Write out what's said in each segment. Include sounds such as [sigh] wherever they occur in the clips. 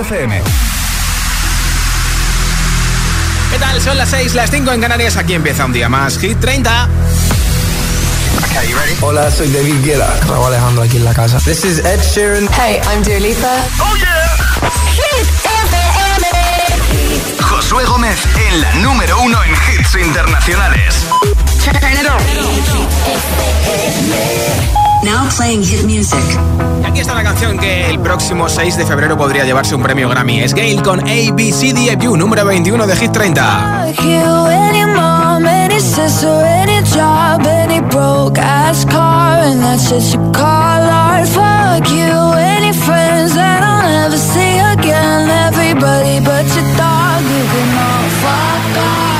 FM. ¿Qué tal? Son las 6, las 5 en Canarias. Aquí empieza un día más. Hit 30. Okay, you ready? Hola, soy David Guetta. Raúl Alejandro aquí en la casa. This is Ed Sheeran. Hey, I'm Dua Lipa. Oh yeah. Hit FM. Josué Gómez en la número uno en hits internacionales. Turn it on. Now playing hit music. Y aquí está la canción que el próximo 6 de febrero podría llevarse un premio Grammy. Es Gail con ABCDFU, número 21 de Hit 30. Fuck you, any mom, any sister, any job, any broke ass car, and that's shit you call art. Fuck you, any friends that I'll never see again. Everybody but your dog, you can all fuck off.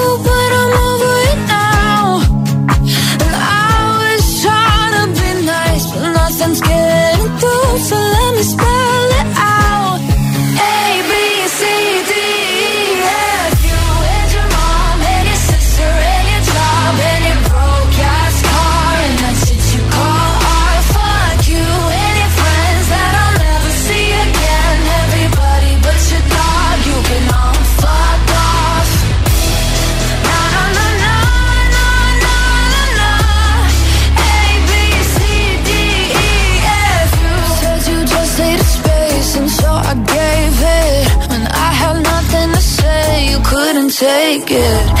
whisper take it.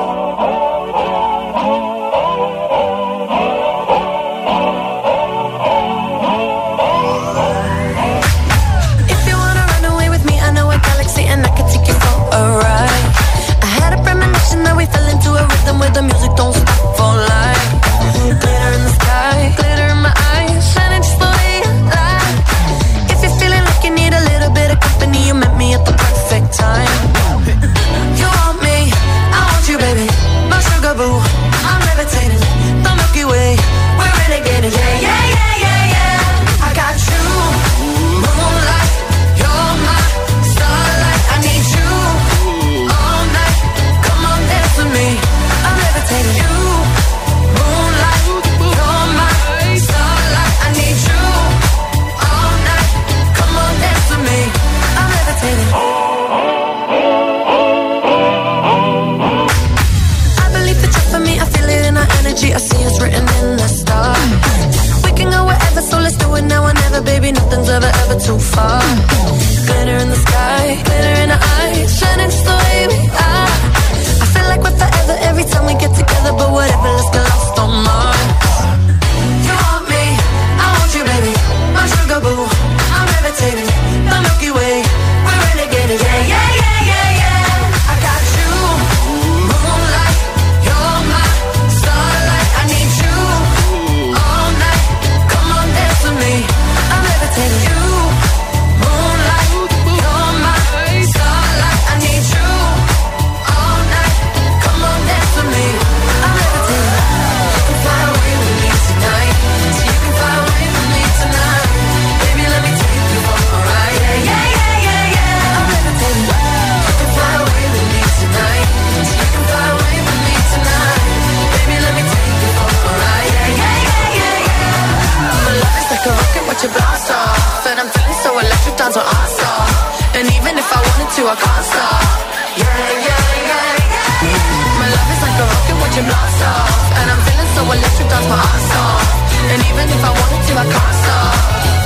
to dance my ass off. And even if I wanted to, I can't stop.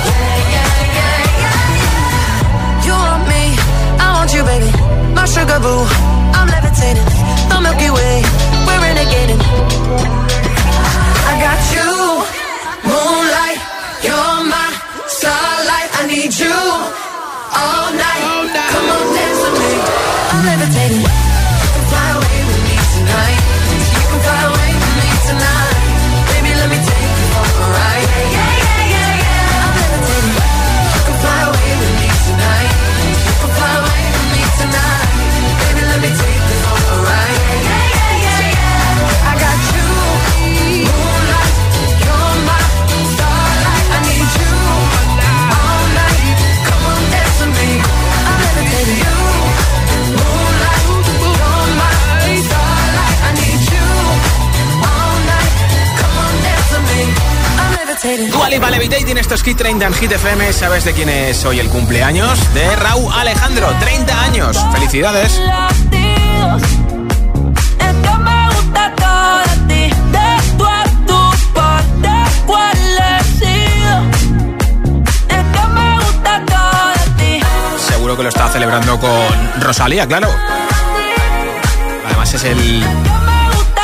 Yeah, yeah, yeah, yeah, yeah You want me, I want you, baby. My sugar boo, I'm levitating. The Milky Way, we're renegading. I got you, moonlight You're my starlight. I need you all night, all night. Come on, dance with me. I'm levitating. Fly away with me tonight. You can fly away with me tonight. Duali Valevitating, tiene estos Hit 30 en Hit FM. ¿Sabes de quién es hoy el cumpleaños? De Raúl Alejandro, 30 años. ¡Felicidades! Seguro que lo está celebrando con Rosalía, claro. Además es el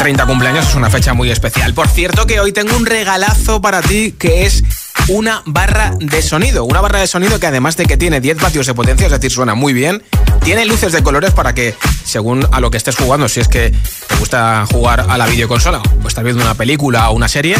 30 cumpleaños es una fecha muy especial. Por cierto que hoy tengo un regalazo para ti que es una barra de sonido. Una barra de sonido que además de que tiene 10 vatios de potencia, es decir, suena muy bien, tiene luces de colores para que, según a lo que estés jugando, si es que te gusta jugar a la videoconsola o estás viendo una película o una serie,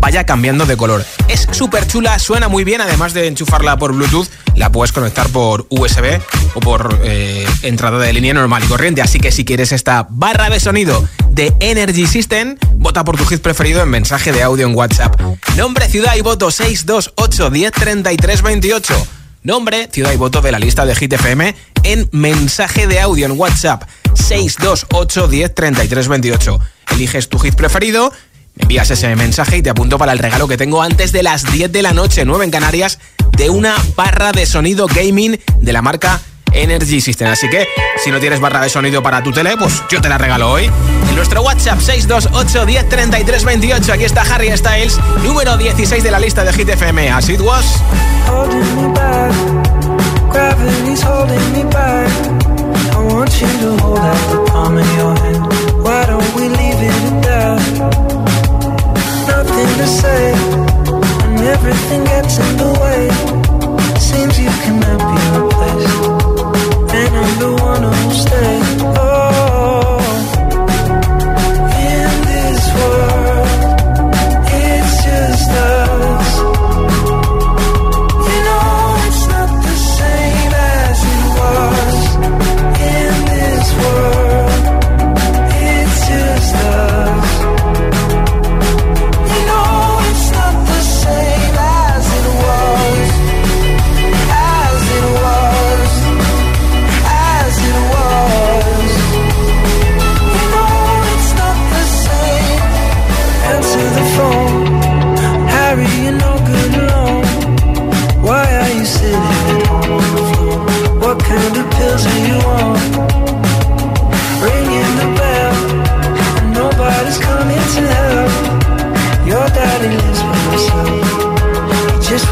vaya cambiando de color. Es súper chula, suena muy bien, además de enchufarla por Bluetooth, la puedes conectar por USB o por eh, entrada de línea normal y corriente. Así que si quieres esta barra de sonido de Energy System, vota por tu hit preferido en mensaje de audio en WhatsApp. Nombre, ciudad y voto 628 10 33 28. Nombre, ciudad y voto de la lista de Hit FM en mensaje de audio en WhatsApp 628 10 33 28. Eliges tu hit preferido me envías ese mensaje y te apunto para el regalo que tengo antes de las 10 de la noche, 9 en Canarias, de una barra de sonido gaming de la marca Energy System. Así que si no tienes barra de sonido para tu tele, pues yo te la regalo hoy. En nuestro WhatsApp 628 10 28, aquí está Harry Styles, número 16 de la lista de Hit FM. As it was. everything gets in the way. Seems you cannot be replaced, I'm the one who'll stay.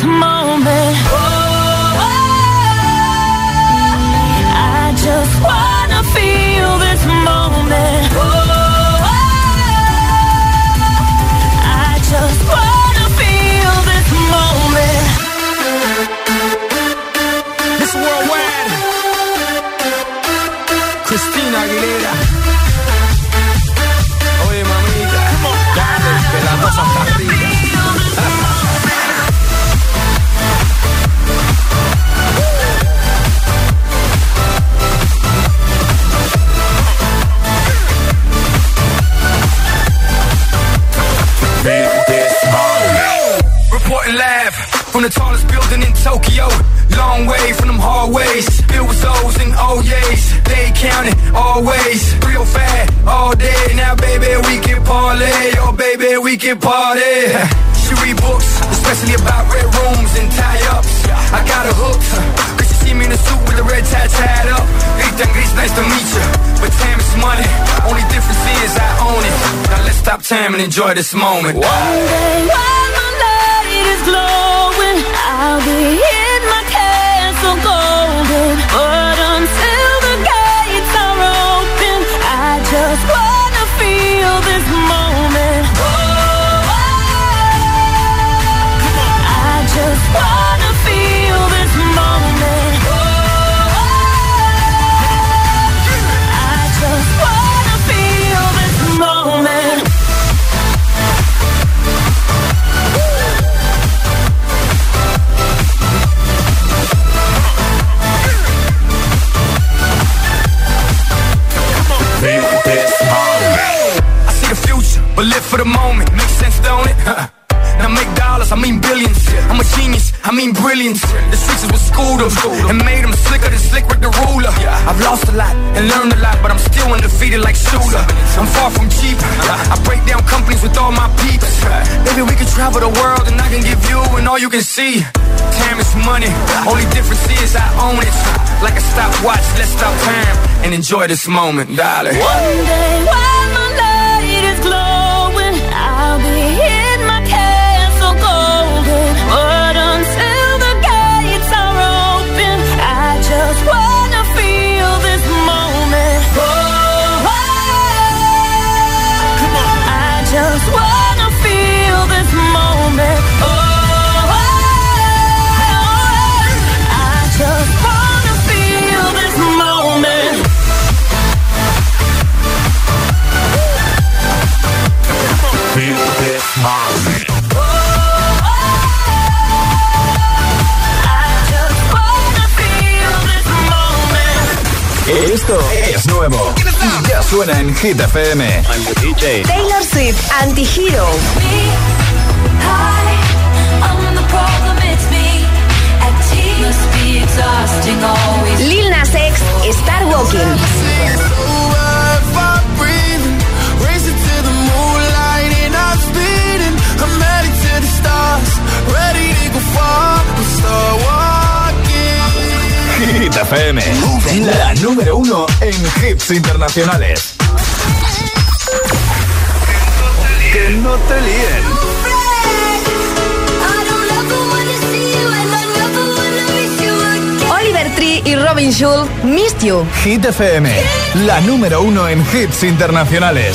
smile. Can party. She read books, especially about red rooms and tie ups. I got her hooked. Cause she see me in a suit with a red tie tied up. And Greece, nice to meet you. But time is money. Only difference is I own it. Now let's stop time and enjoy this moment. One day while my light is glowing, I'll be in my castle golden. But Travel the world and I can give you and all you can see. Time is money, only difference is I own it. Like a stopwatch, let's stop time and enjoy this moment, darling. One day while Esto es nuevo. Ya suena en Hit FM. Taylor Swift, Antihero. Lil Nas X, Star Walking. Hit FM. La número uno en hits internacionales. Que no te líen. Oliver Tree y Robin Schulz, Missed You. Hit FM. La número uno en hits internacionales.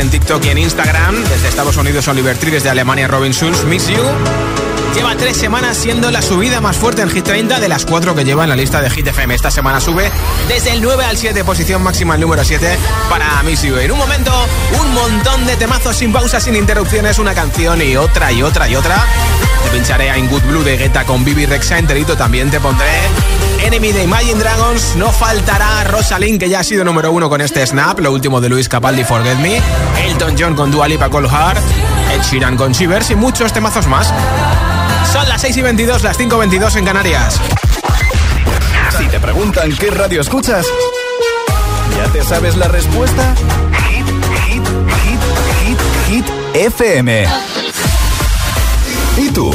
En TikTok y en Instagram. Desde Estados Unidos, Oliver Tree, desde Alemania, Robin Schulz, Miss You. Lleva tres semanas siendo la subida más fuerte en Hit 30 de las cuatro que lleva en la lista de Hit FM. Esta semana sube desde el 9 al 7, posición máxima el número 7 para Miss You. En un momento, un montón de temazos sin pausas, sin interrupciones, una canción y otra y otra y otra. Te pincharé a In Good Blue de Guetta con Bibi Rexa enterito. También te pondré Enemy de Imagine Dragons. No faltará Rosalind, que ya ha sido número uno con este Snap. Lo último de Luis Capaldi, Forget Me. Elton John con Dua Lipa, Cold Heart. Ed Sheeran con Shivers y muchos temazos más. Son las 6 y 22, las 5 y 22 en Canarias. Si te preguntan qué radio escuchas, ¿ya te sabes la respuesta? Hit, hit, hit, hit, hit, FM. ¿Y tú?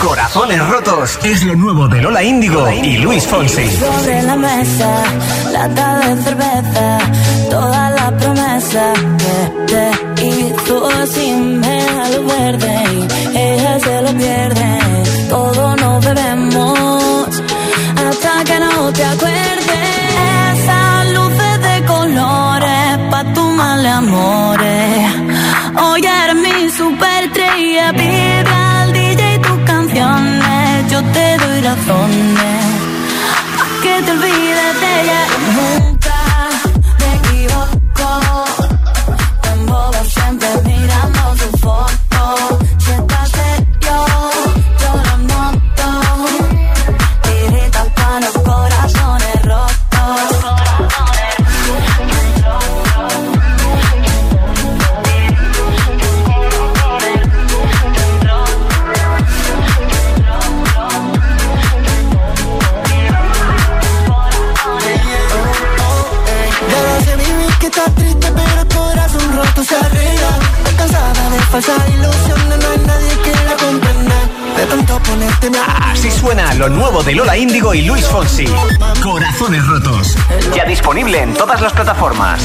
Corazones rotos es lo nuevo de Lola Índigo y Luis Fonsi. Sobre la mesa, lata de cerveza, toda la promesa que te hizo sin lo verde y ella se lo pierde. Todo nos bebemos hasta que no te acuerdes. Esas luces de colores pa' tu mal amores. Hoy eres mi superestrella, pide yo te doy razones pa' que te olvides de ella. Falsas ilusiones, no hay nadie que la comprenda. De tanto ponerte mi Así suena lo nuevo de Lola Índigo y Luis Fonsi. Corazones rotos. Ya disponible en todas las plataformas.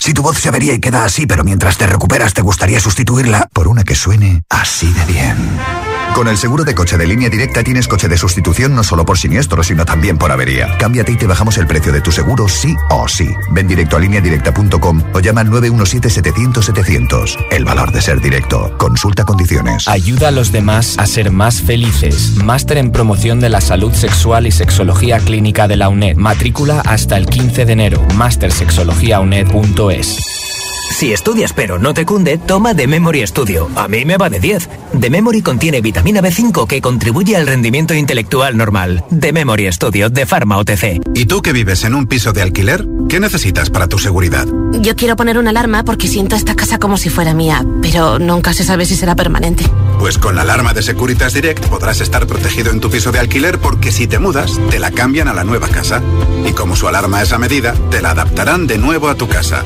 Si tu voz se avería y queda así, pero mientras te recuperas te gustaría sustituirla por una que suene así de bien. Con el seguro de coche de línea directa tienes coche de sustitución no solo por siniestro, sino también por avería. Cámbiate y te bajamos el precio de tu seguro sí o sí. Ven directo a lineadirecta.com o llama al 917-700-700. El valor de ser directo. Consulta condiciones. Ayuda a los demás a ser más felices. Máster en promoción de la salud sexual y sexología clínica de la UNED. Matrícula hasta el 15 de enero. Mastersexologiauned.es. Si estudias pero no te cunde, toma The Memory Studio. A mí me va de 10. The Memory contiene vitamina B5 que contribuye al rendimiento intelectual normal. The Memory Studio de Pharma OTC. ¿Y tú que vives en un piso de alquiler? ¿Qué necesitas para tu seguridad? Yo quiero poner una alarma porque siento esta casa como si fuera mía, pero nunca se sabe si será permanente. Pues con la alarma de Securitas Direct podrás estar protegido en tu piso de alquiler porque si te mudas, te la cambian a la nueva casa. Y como su alarma es a medida, te la adaptarán de nuevo a tu casa.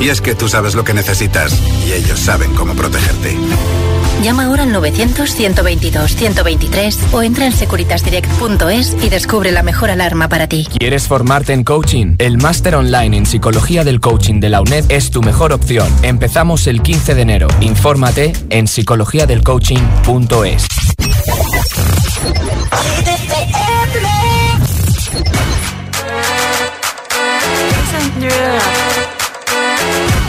Y es que tú sabes lo que necesitas y ellos saben cómo protegerte. Llama ahora al 900-122-123 o entra en securitasdirect.es y descubre la mejor alarma para ti. ¿Quieres formarte en coaching? El máster online en psicología del coaching de la UNED es tu mejor opción. Empezamos el 15 de enero. Infórmate en psicologiadelcoaching.es.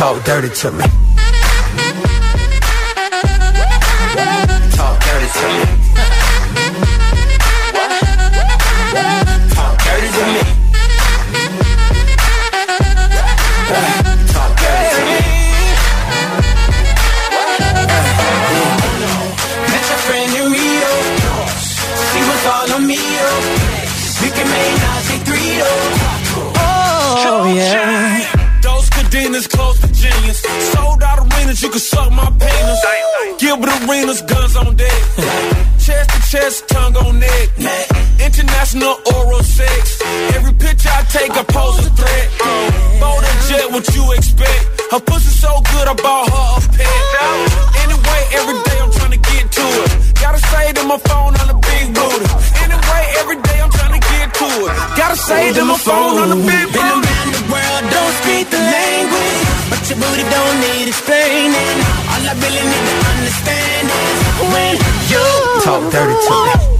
talk dirty to me. Arenas, guns on deck. [laughs] chest to chest, tongue on neck. International oral sex. Every picture I take, I pose a threat. Bold and jet, what you expect? Her pussy so good, I bought her a pet. Anyway, every day I'm trying to get to it. Gotta say to my phone on the big booty. Anyway, every day I'm trying to get to it. Gotta say to my phone on the big booty. Been around the world, don't speak the language. But your booty don't need explaining. I really need to understand when you Talk dirty to me.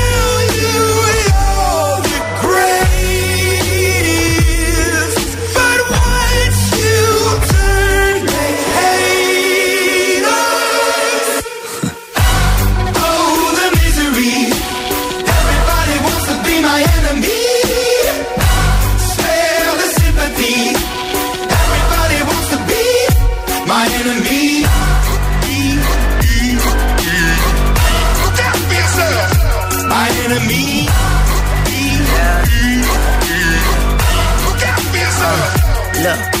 Look,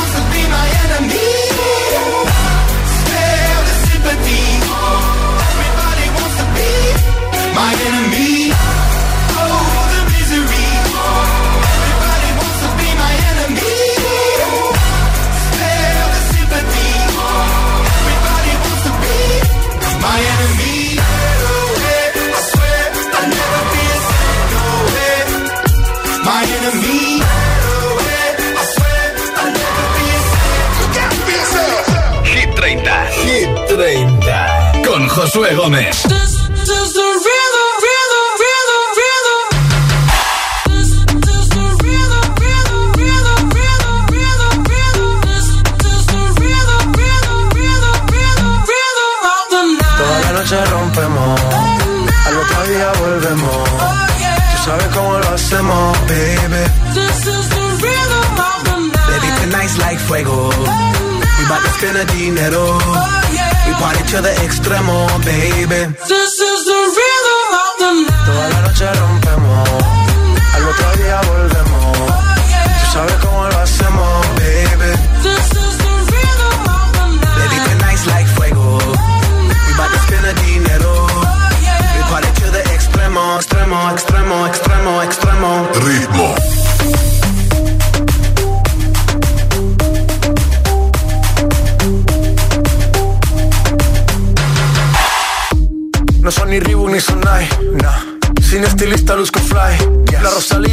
Josué Gómez. Toda la noche rompemos, al otro día volvemos. Tú sabes cómo lo hacemos, baby. Baby, tonight's like fuego. We bout to spend the dinero. To the extremo, baby. Toda la noche rompemos, al otro día volvemos. Tú sabes cómo lo hacemos. Baby,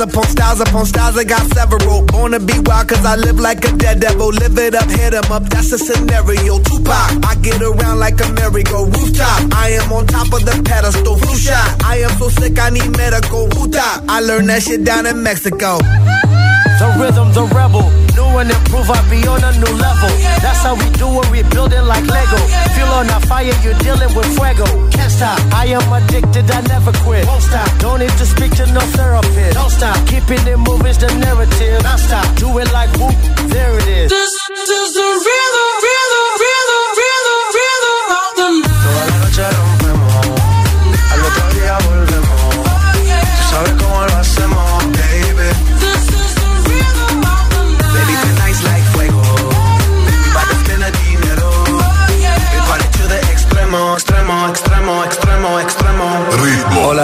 Styles upon styles upon styles, I got several. Born to be wild, cause I live like a dead devil. Live it up, hit 'em up, that's a scenario. Tupac, I get around like a merry-go rooftop. I am on top of the pedestal, flu shot. I am so sick, I need medical. Huta, I learned that shit down in Mexico. The rhythm, the rebel. New and improved, I be on a new level. That's how we do it, we build it like Lego. Feel on a fire, you're dealing with fuego. Can't stop, I am addicted, I never quit. Won't stop, don't need to speak to no therapist. Don't stop, keeping it moving's the narrative. Non stop, do it like whoop, there it is. This is the rhythm,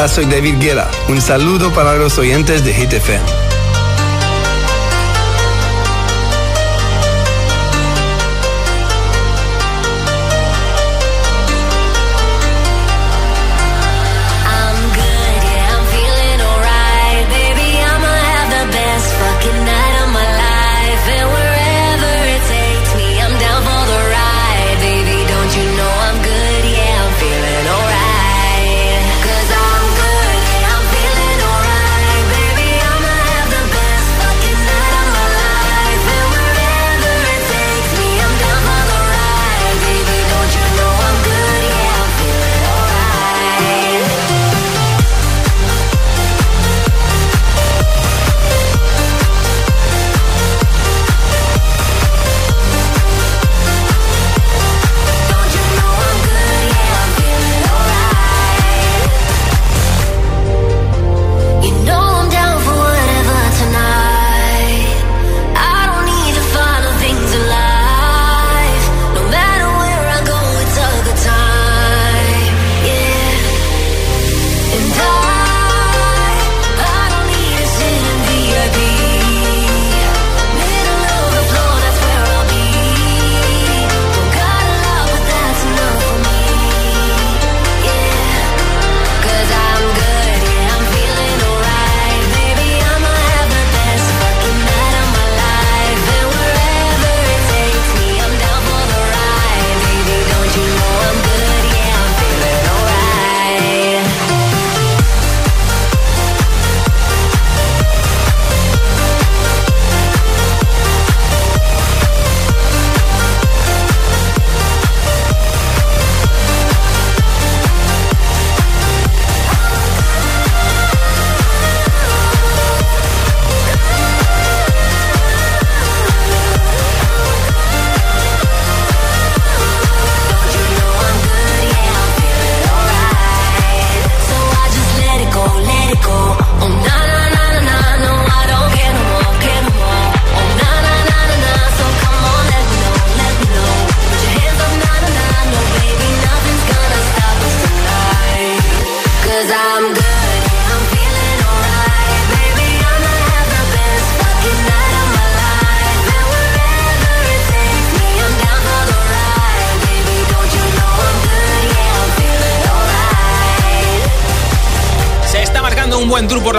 soy David Guerra. Un saludo para los oyentes de Hit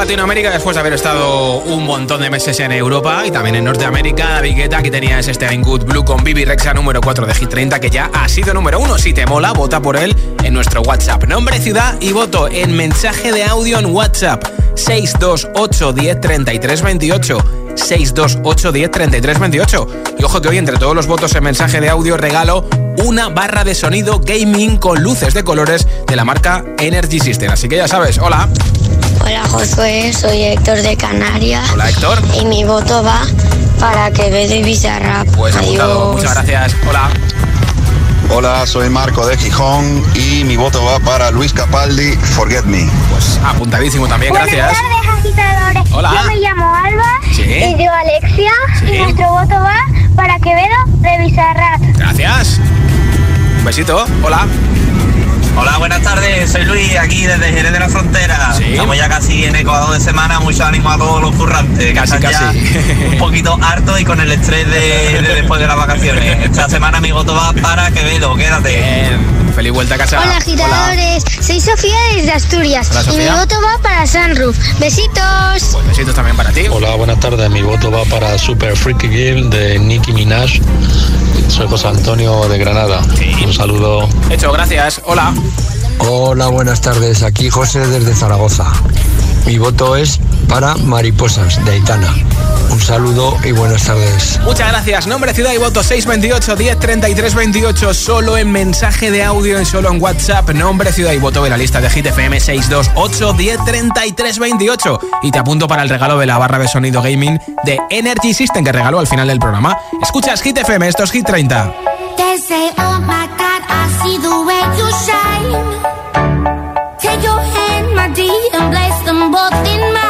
Latinoamérica después de haber estado un montón de meses en Europa y también en Norteamérica. David Guetta, aquí tenías este I'm Good Blue con Bibi Rexa número 4 de Hit 30 que ya ha sido número 1. Si te mola, vota por él en nuestro WhatsApp. Nombre, ciudad y voto en mensaje de audio en WhatsApp 628 10 33 28. 628 10 33 28. Y ojo que hoy entre todos los votos en mensaje de audio regalo una barra de sonido gaming con luces de colores de la marca Energy System. Así que ya sabes, hola. Hola Josué, soy Héctor de Canarias. Hola Héctor. Y mi voto va para Quevedo y Bizarrap. Pues apuntado, Adiós. muchas gracias. Hola. Hola, soy Marco de Gijón y mi voto va para Luis Capaldi, Forget Me. Pues apuntadísimo también, gracias. Buenas tardes, agitadores. Hola. Yo me llamo Alba Sí. y yo Alexia Sí. y nuestro voto va para Quevedo de Bizarrap. Gracias. Un besito. Hola. Hola, buenas tardes. Soy Luis, aquí desde Jerez de la Frontera. Estamos ya casi en Ecuador de semana. Mucho ánimo a todos los currantes. que Casi, están ya casi. un poquito hartos y con el estrés de, de después de las vacaciones. Esta semana mi voto va para Quevedo. Quédate. Feliz vuelta a casa. Hola, agitadores. Soy Sofía desde Asturias Hola, y mi voto va para Sunroof. Besitos. Pues besitos también para ti. Hola, buenas tardes. Mi voto va para Super Freaky Girl de Nicki Minaj. Soy José Antonio de Granada. Un saludo. Hecho, gracias. Hola. Hola, buenas tardes. Aquí José desde Zaragoza. Mi voto es para Mariposas de Aitana. Un saludo y buenas tardes. Muchas gracias. Nombre, ciudad y voto 628 10 33 28. Solo en mensaje de audio y solo en WhatsApp. Nombre, ciudad y voto de la lista de Hit FM 628 10 33 28. Y te apunto para el regalo de la barra de sonido gaming de Energy System que regaló al final del programa. Escuchas Hit FM, esto es Hit 30. D and place them both in my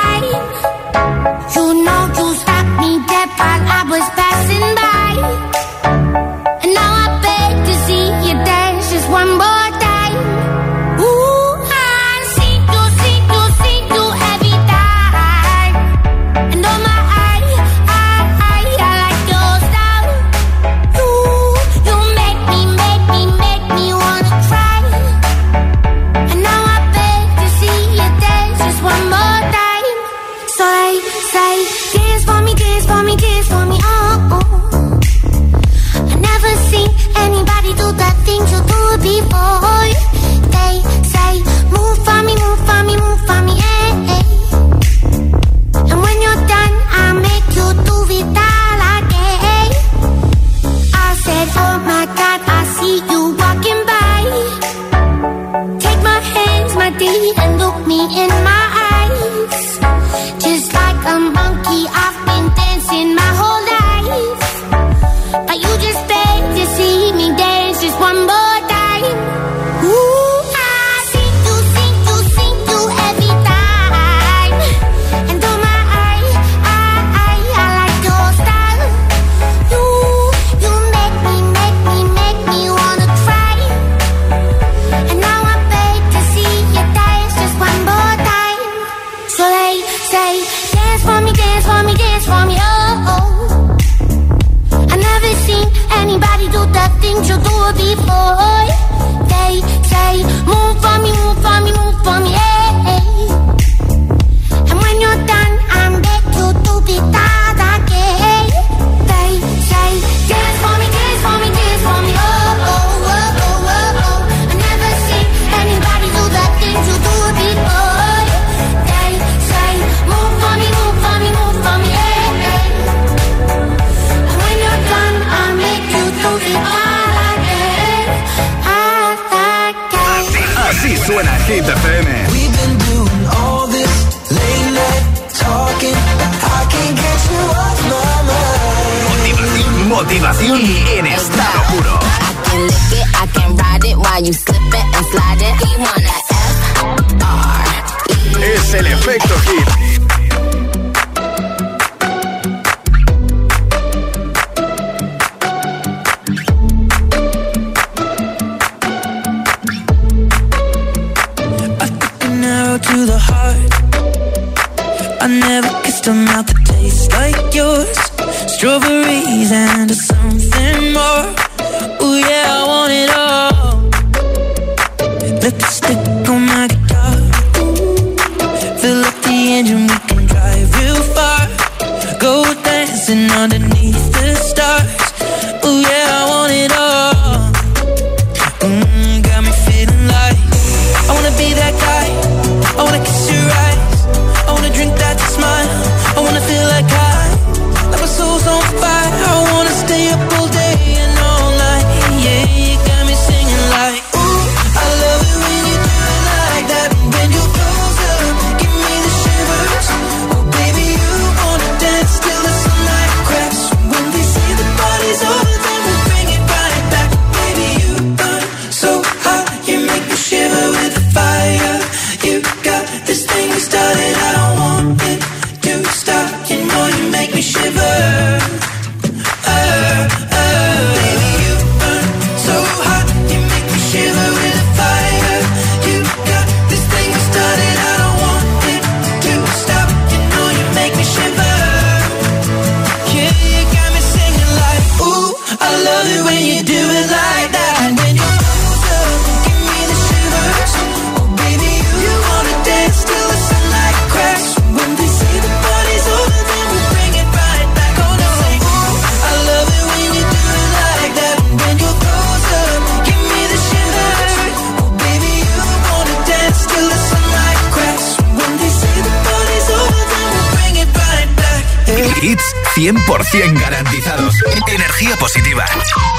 100% garantizados. Energía positiva.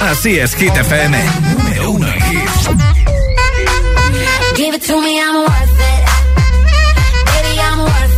Así es, Hit FM. Número uno en hits. Give it to me, I'm worth it. Baby, I'm worth it.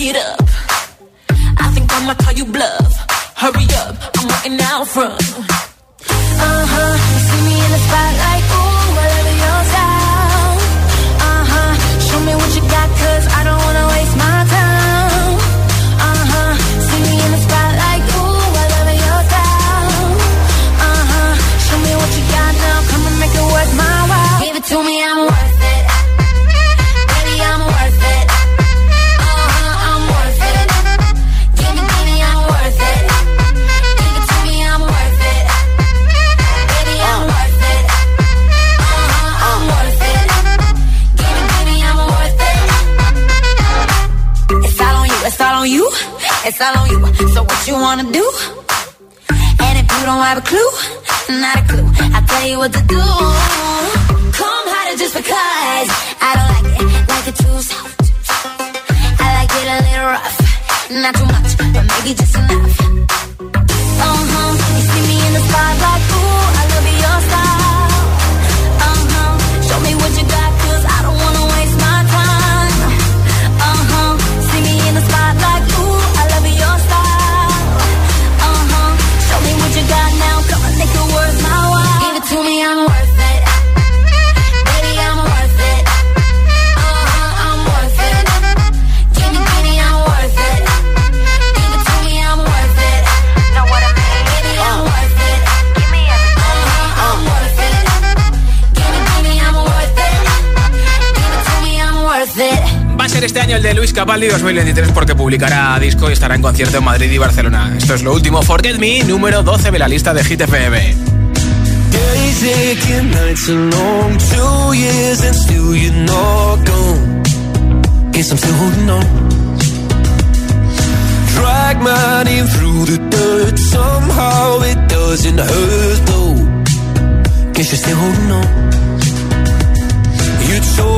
it up. I think I'ma call you bluff. Hurry up, I'm waiting out front. Uh huh. See me in the spotlight, what to do. Come harder just because I don't like it, like it too soft. I like it a little rough, not too much, but maybe just enough. Capaldi 2023 porque publicará disco y estará en concierto en Madrid y Barcelona. Esto es lo último. Forget Me, número 12 de la lista de Hit FM. Drag my through the dirt, somehow it doesn't hurt though.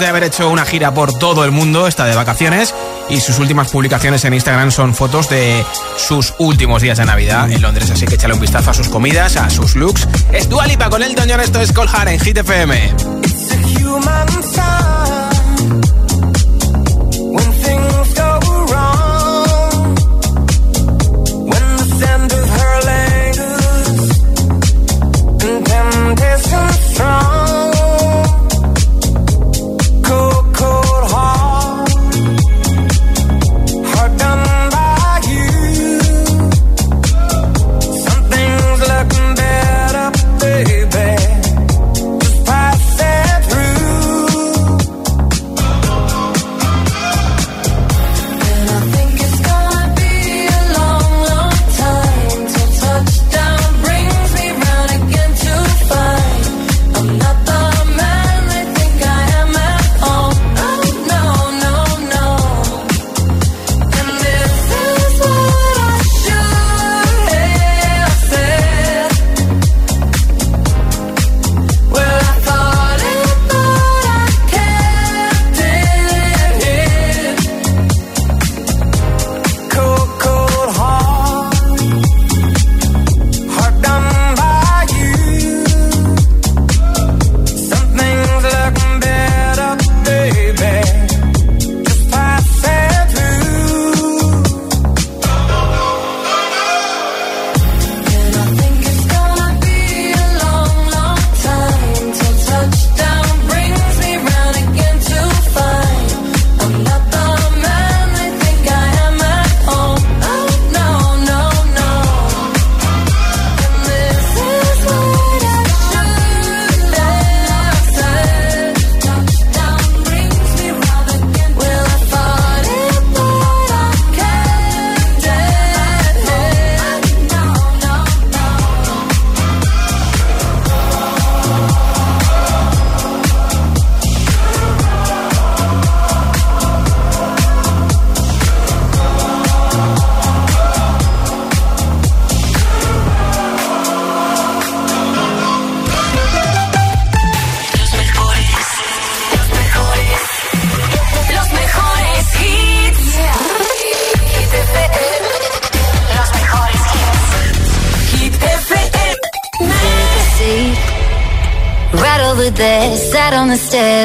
de haber hecho una gira por todo el mundo, está de vacaciones y sus últimas publicaciones en Instagram son fotos de sus últimos días de Navidad en Londres, así que échale un vistazo a sus comidas, a sus looks. Es Dualipa con el John, esto es Colhar en Hit FM. strong